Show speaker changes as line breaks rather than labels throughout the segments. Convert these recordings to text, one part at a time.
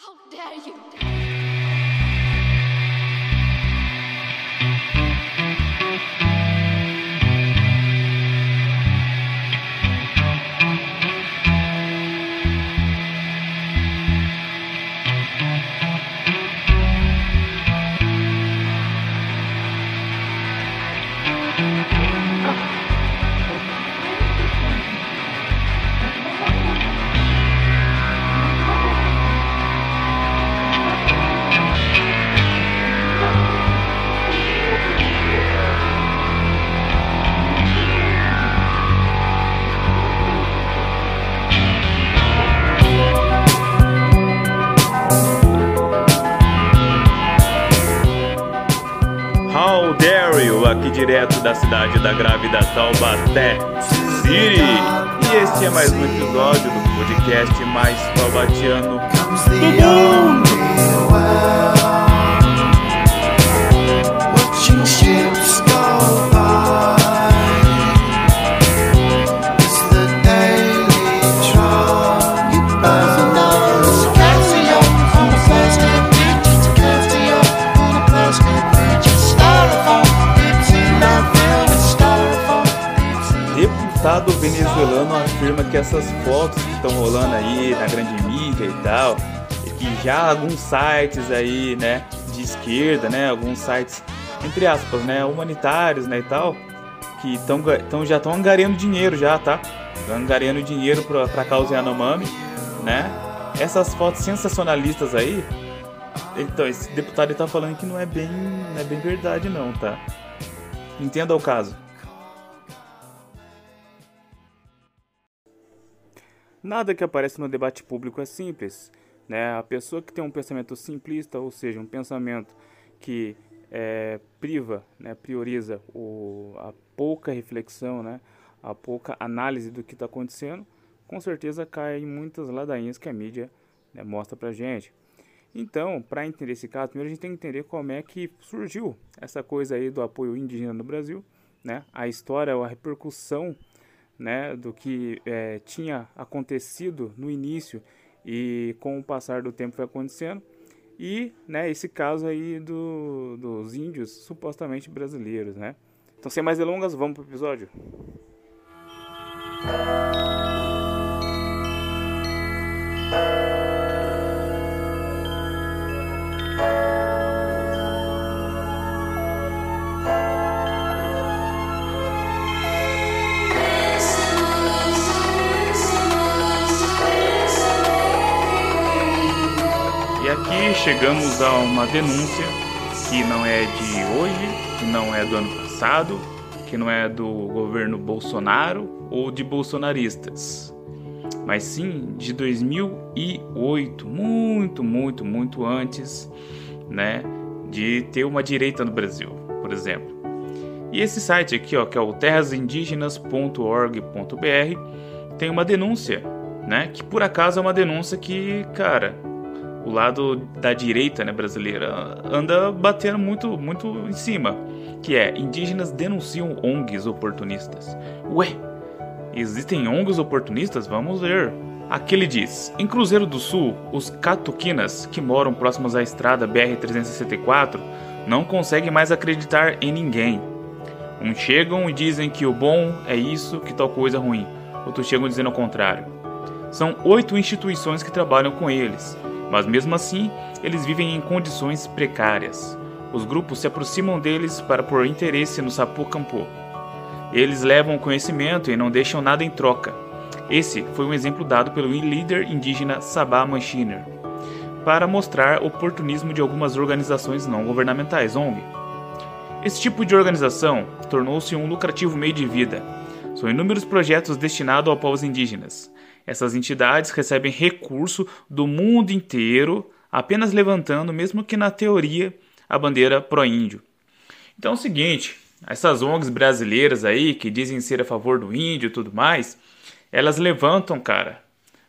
How dare you!
Direto da cidade da grávida Taubaté City. E este é mais um episódio do podcast mais taubatiano do mundo. Essas fotos que estão rolando aí na grande mídia e tal, que já alguns sites aí, né, de esquerda, né, alguns sites entre aspas, né, humanitários, né, e tal, que tão, tão, já estão angariando dinheiro já, tá? Angariando dinheiro pra, pra causa Yanomami, né? Essas fotos sensacionalistas aí, então esse deputado ele tá falando que não é bem, não é bem verdade não, tá? Entenda o caso. Nada que aparece no debate público é simples. Né? A pessoa que tem um pensamento simplista, ou seja, um pensamento que é, priva, né, prioriza o, a pouca reflexão, né, a pouca análise do que está acontecendo, com certeza cai em muitas ladainhas que a mídia né, mostra pra gente. Então, para entender esse caso, primeiro a gente tem que entender como é que surgiu essa coisa aí do apoio indígena no Brasil, né? A história, a repercussão né, do que eh, tinha acontecido no início e com o passar do tempo foi acontecendo e né, esse caso aí do, dos índios supostamente brasileiros, né? Então sem mais delongas, vamos pro episódio. E aqui chegamos a uma denúncia que não é de hoje, que não é do ano passado, que não é do governo Bolsonaro ou de bolsonaristas, mas sim de 2008, muito, muito, muito antes, né, de ter uma direita no Brasil, por exemplo. E esse site aqui, ó, que é o terrasindígenas.org.br, tem uma denúncia, né, que por acaso é uma denúncia que, cara, o lado da direita né, brasileira anda batendo muito, muito em cima, que é indígenas denunciam ONGs oportunistas. Ué, existem ONGs oportunistas? Vamos ver. Aqui ele diz: em Cruzeiro do Sul, os catuquinas que moram próximos à estrada BR-364 não conseguem mais acreditar em ninguém. Uns chegam e dizem que o bom é isso, que tal coisa ruim. Outros chegam dizendo o contrário. São oito instituições que trabalham com eles, mas mesmo assim eles vivem em condições precárias. Os grupos se aproximam deles para pôr interesse no Sapu Campo. Eles levam o conhecimento e não deixam nada em troca. Esse foi um exemplo dado pelo líder indígena Sabá Manchiner, para mostrar o oportunismo de algumas organizações não governamentais, ONG. Esse tipo de organização tornou-se um lucrativo meio de vida. São inúmeros projetos destinados aos povos indígenas. Essas entidades recebem recurso do mundo inteiro, apenas levantando, mesmo que na teoria, a bandeira pró-índio. Então é o seguinte, essas ONGs brasileiras aí, que dizem ser a favor do índio e tudo mais, elas levantam, cara,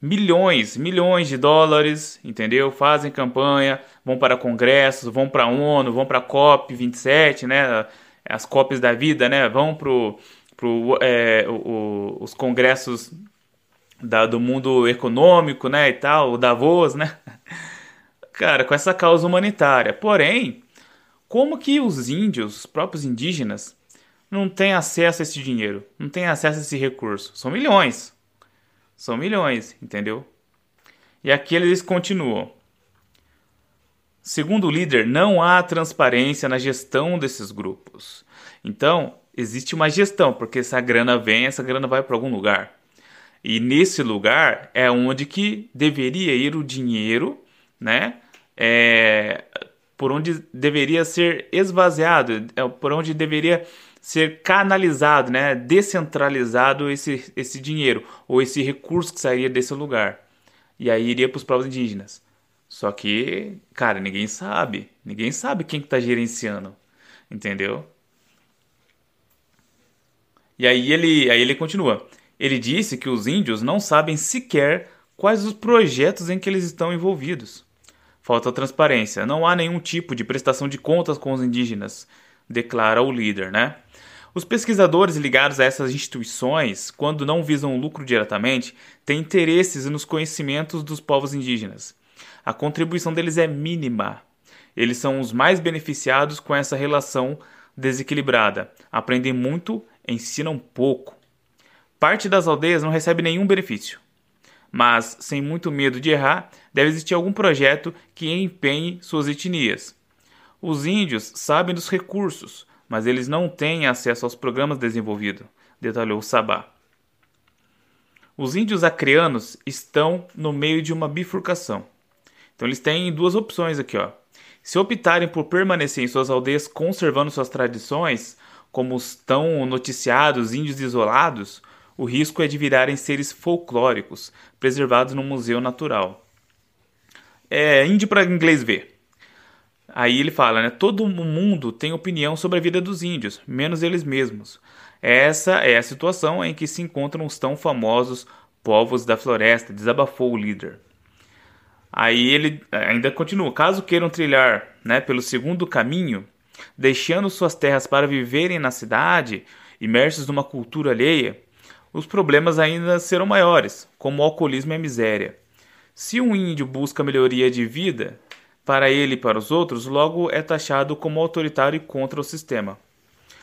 milhões, milhões de dólares, entendeu? Fazem campanha, vão para congressos, vão para a ONU, vão para a COP 27, né? As COPs da vida, né? Vão pro, pro é, os congressos da, do mundo econômico, né? E tal, o Davos, né? cara, com essa causa humanitária. Porém, como que os índios, os próprios indígenas, não têm acesso a esse dinheiro, não têm acesso a esse recurso? São milhões. São milhões, entendeu? E aqui eles continuam. Segundo o líder, não há transparência na gestão desses grupos. Então, existe uma gestão, porque essa grana vem, essa grana vai para algum lugar. E nesse lugar é onde que deveria ir o dinheiro, né? É, por onde deveria ser esvaziado, é, por onde deveria ser canalizado, né? Descentralizado esse, esse dinheiro ou esse recurso que sairia desse lugar. E aí iria para os povos indígenas. Só que, cara, ninguém sabe. Ninguém sabe quem que tá gerenciando. Entendeu? E aí ele, aí ele continua. Ele disse que os índios não sabem sequer quais os projetos em que eles estão envolvidos. Falta transparência, não há nenhum tipo de prestação de contas com os indígenas, declara o líder, né? Os pesquisadores ligados a essas instituições, quando não visam lucro diretamente, têm interesses nos conhecimentos dos povos indígenas. A contribuição deles é mínima. Eles são os mais beneficiados com essa relação desequilibrada. Aprendem muito, ensinam pouco. Parte das aldeias não recebe nenhum benefício. Mas, sem muito medo de errar, deve existir algum projeto que empenhe suas etnias. Os índios sabem dos recursos, mas eles não têm acesso aos programas desenvolvidos, detalhou Sabá. Os índios acreanos estão no meio de uma bifurcação. Então eles têm duas opções aqui, ó. Se optarem por permanecer em suas aldeias conservando suas tradições, como estão noticiados índios isolados, o risco é de virarem seres folclóricos, preservados no museu natural. É índio para inglês ver. Aí ele fala, né? Todo mundo tem opinião sobre a vida dos índios, menos eles mesmos. Essa é a situação em que se encontram os tão famosos povos da floresta, desabafou o líder. Aí ele ainda continua: caso queiram trilhar né, pelo segundo caminho, deixando suas terras para viverem na cidade, imersos numa cultura alheia, os problemas ainda serão maiores, como o alcoolismo e a miséria. Se um índio busca melhoria de vida, para ele e para os outros, logo é taxado como autoritário e contra o sistema.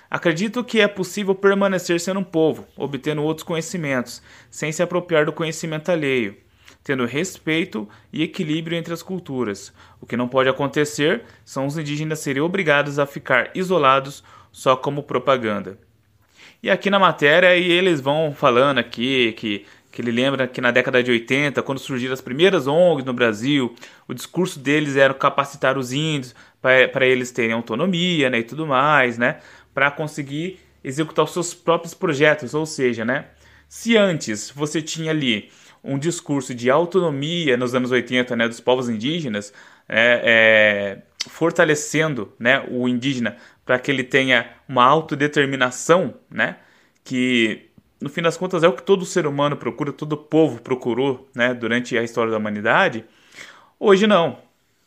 Acredito que é possível permanecer sendo um povo, obtendo outros conhecimentos, sem se apropriar do conhecimento alheio, tendo respeito e equilíbrio entre as culturas. O que não pode acontecer são os indígenas serem obrigados a ficar isolados só como propaganda. E aqui na matéria e eles vão falando aqui que, que ele lembra que na década de 80, quando surgiram as primeiras ONGs no Brasil, o discurso deles era capacitar os índios para eles terem autonomia né, e tudo mais, né, para conseguir executar os seus próprios projetos. Ou seja, né, se antes você tinha ali um discurso de autonomia nos anos 80 né, dos povos indígenas, é, é, fortalecendo né, o indígena para que ele tenha uma autodeterminação, né? Que no fim das contas é o que todo ser humano procura, todo povo procurou, né? Durante a história da humanidade. Hoje não.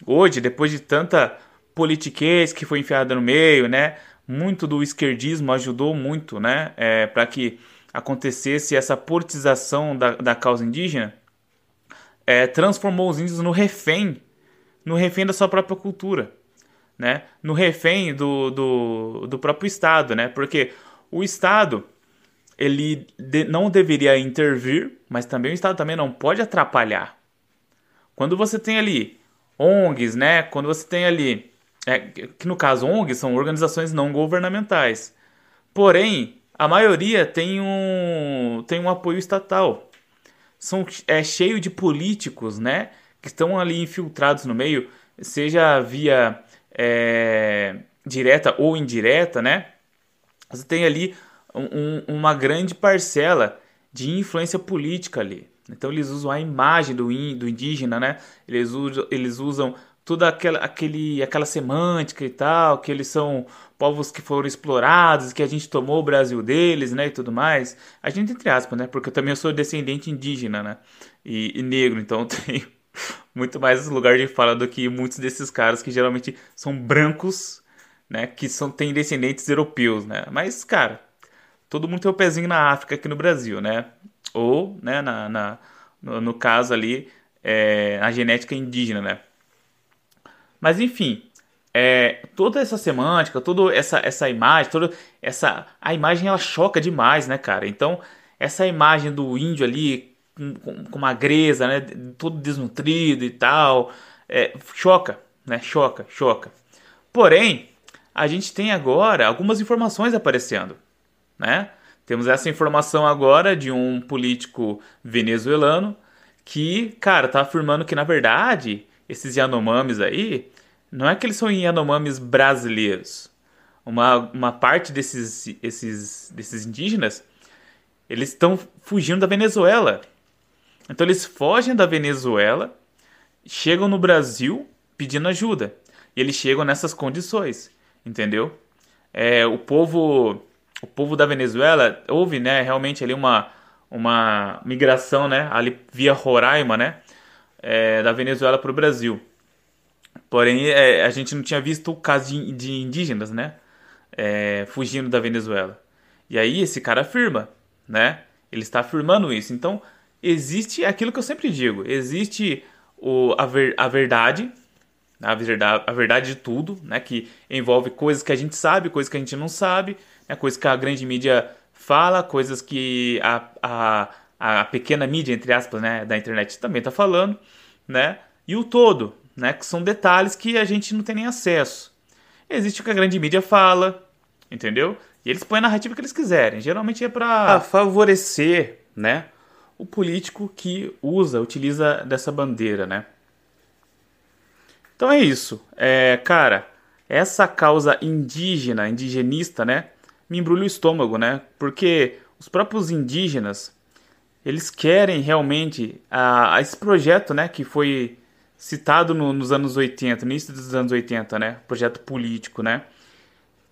Hoje, depois de tanta politiquez que foi enfiada no meio, né? Muito do esquerdismo ajudou muito, né? É, para que acontecesse essa politização da, da causa indígena, é, transformou os índios no refém, no refém da sua própria cultura né, no refém do, do, do próprio Estado, né? Porque o Estado ele de, não deveria intervir, mas também o Estado também não pode atrapalhar. Quando você tem ali ONGs, né? Quando você tem ali, é, que no caso ONGs são organizações não governamentais. Porém, a maioria tem um, tem um apoio estatal. São, é cheio de políticos, né? Que estão ali infiltrados no meio, seja via é, direta ou indireta, né? Você tem ali um, uma grande parcela de influência política ali. Então eles usam a imagem do, in, do indígena, né? Eles usam, eles usam toda aquela, aquele, aquela semântica e tal, que eles são povos que foram explorados, que a gente tomou o Brasil deles, né, e tudo mais. A gente entre aspas, né, porque eu também sou descendente indígena, né, e, e negro, então tenho muito mais lugar de fala do que muitos desses caras que geralmente são brancos, né? Que são, têm descendentes europeus, né? Mas, cara, todo mundo tem o um pezinho na África aqui no Brasil, né? Ou, né, na, na no, no, caso ali, é, a genética indígena, né? Mas enfim, é, toda essa semântica, toda essa, essa imagem, toda essa a imagem ela choca demais, né, cara? Então essa imagem do índio ali com, magreza, né, todo desnutrido e tal, é, choca, né? Choca, choca. Porém, a gente tem agora algumas informações aparecendo, né? Temos essa informação agora de um político venezuelano que, cara, tá afirmando que na verdade esses Yanomamis aí não é que eles são Yanomamis brasileiros. Uma, uma parte desses, esses, desses indígenas eles estão fugindo da Venezuela. Então eles fogem da Venezuela, chegam no Brasil pedindo ajuda. E eles chegam nessas condições, entendeu? É, o povo o povo da Venezuela houve, né, realmente ali uma uma migração, né, ali via Roraima, né, é, da Venezuela para o Brasil. Porém, é, a gente não tinha visto o caso de, de indígenas, né, é, fugindo da Venezuela. E aí esse cara afirma, né, ele está afirmando isso. Então, existe aquilo que eu sempre digo, existe o, a, ver, a verdade, a verdade, a verdade de tudo, né, que envolve coisas que a gente sabe, coisas que a gente não sabe, né, coisas que a grande mídia fala, coisas que a, a, a pequena mídia, entre aspas, né, da internet também está falando, né, e o todo, né, que são detalhes que a gente não tem nem acesso. Existe o que a grande mídia fala, entendeu? E eles põem a narrativa que eles quiserem. Geralmente é para favorecer, né, o político que usa, utiliza dessa bandeira, né? Então é isso. É, cara, essa causa indígena, indigenista, né? Me embrulha o estômago, né? Porque os próprios indígenas, eles querem realmente a, a esse projeto, né? Que foi citado no, nos anos 80, no início dos anos 80, né? Projeto político, né?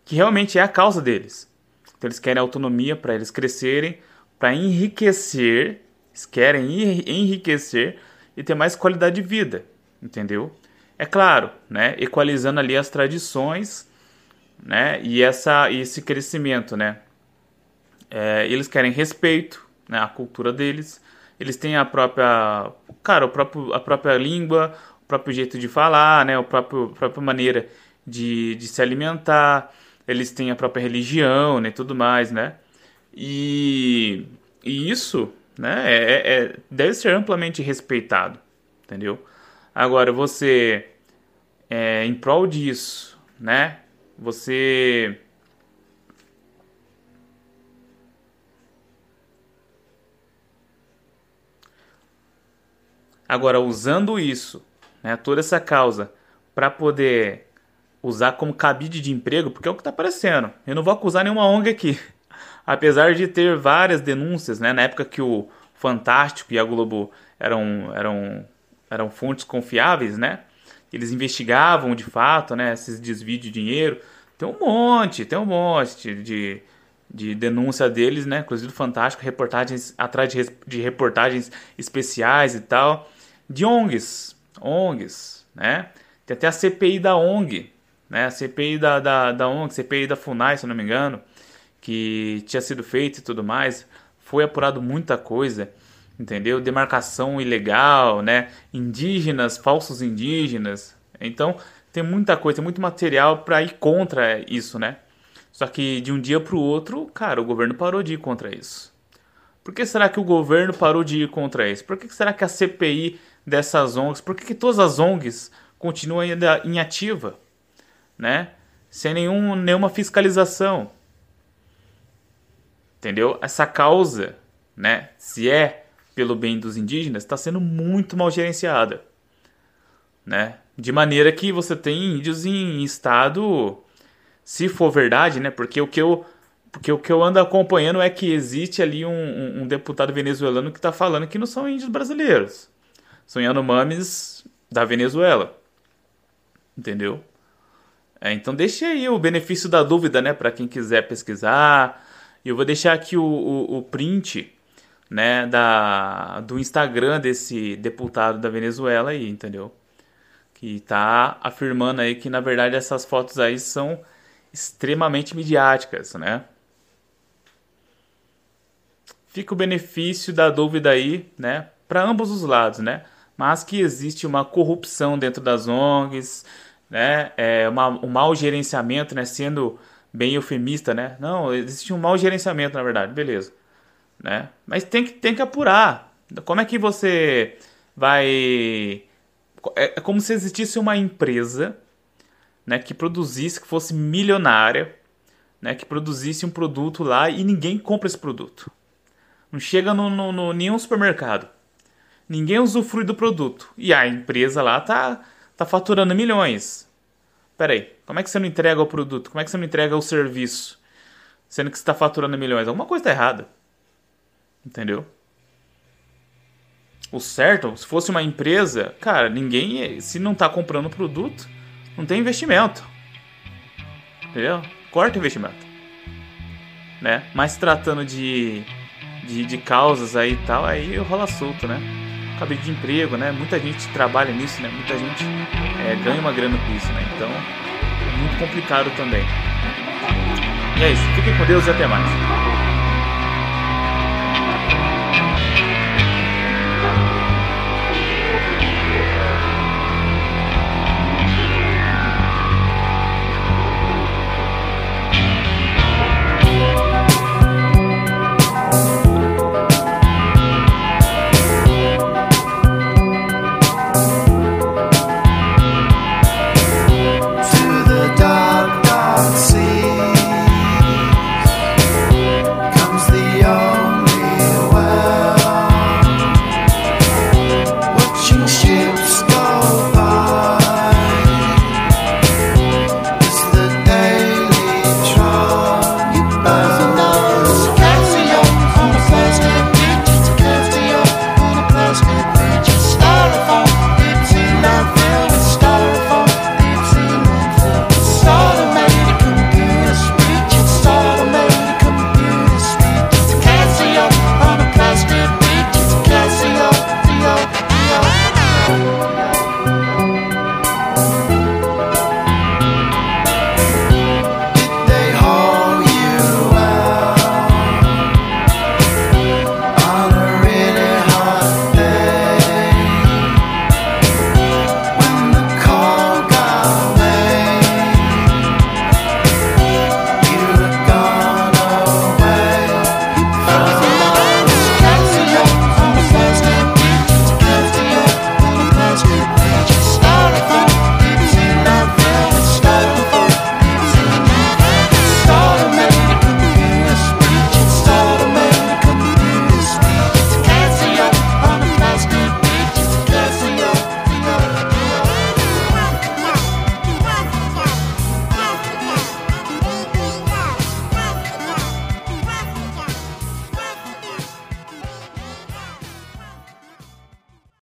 Que realmente é a causa deles. Então eles querem autonomia para eles crescerem, para enriquecer, eles querem enriquecer e ter mais qualidade de vida, entendeu? É claro, né, equalizando ali as tradições, né, e essa esse crescimento, né. É, eles querem respeito, né, à cultura deles. Eles têm a própria, cara, o próprio, a própria língua, o próprio jeito de falar, né, o próprio, a própria maneira de, de se alimentar. Eles têm a própria religião, né, tudo mais, né. E, e isso, né, é, é, deve ser amplamente respeitado, entendeu? Agora, você, é, em prol disso, né? Você. Agora, usando isso, né, toda essa causa, para poder usar como cabide de emprego, porque é o que está aparecendo. Eu não vou acusar nenhuma ONG aqui. Apesar de ter várias denúncias, né, na época que o Fantástico e a Globo eram, eram eram fontes confiáveis, né? Eles investigavam de fato, né, esses desvios de dinheiro. Tem um monte, tem um monte de, de denúncia deles, né? Inclusive fantástico, reportagens atrás de, de reportagens especiais e tal, de ONGs, ONGs, né? Tem até a CPI da ONG, né? A CPI da, da, da ONG, CPI da FUNAI, se não me engano, que tinha sido feita e tudo mais. Foi apurado muita coisa entendeu? Demarcação ilegal, né? Indígenas, falsos indígenas. Então, tem muita coisa, tem muito material para ir contra isso, né? Só que de um dia para o outro, cara, o governo parou de ir contra isso. Por que será que o governo parou de ir contra isso? Por que será que a CPI dessas ONGs, por que, que todas as ONGs continuam ainda em ativa, né? Sem nenhum, nenhuma fiscalização. Entendeu? Essa causa, né? Se é pelo bem dos indígenas está sendo muito mal gerenciada, né? De maneira que você tem índios em estado, se for verdade, né? Porque o que eu, porque o que eu ando acompanhando é que existe ali um, um, deputado venezuelano que está falando que não são índios brasileiros, são Yanomamis da Venezuela, entendeu? É, então deixe aí o benefício da dúvida, né? Para quem quiser pesquisar. E eu vou deixar aqui o, o, o print né, da, do Instagram desse deputado da Venezuela aí, entendeu? Que tá afirmando aí que na verdade essas fotos aí são extremamente midiáticas, né? Fica o benefício da dúvida aí, né, para ambos os lados, né? Mas que existe uma corrupção dentro das ONGs, né? É uma, um mau gerenciamento, né? Sendo bem eufemista, né? Não, existe um mau gerenciamento, na verdade, beleza. Né? Mas tem que, tem que apurar. Como é que você vai. É, é como se existisse uma empresa né, que produzisse, que fosse milionária, né, que produzisse um produto lá e ninguém compra esse produto. Não chega no, no, no nenhum supermercado. Ninguém usufrui do produto. E a empresa lá tá, tá faturando milhões. Peraí, como é que você não entrega o produto? Como é que você não entrega o serviço? Sendo que você está faturando milhões. Alguma coisa está errada. Entendeu? O certo, se fosse uma empresa, cara, ninguém, se não está comprando o produto, não tem investimento. Entendeu? Corta o investimento. Né? Mas tratando de, de, de causas aí e tal, aí rola solto, né? Cabelo de emprego, né? Muita gente trabalha nisso, né? Muita gente é, ganha uma grana com isso, né? Então muito complicado também. E é isso. Fiquem com Deus e até mais.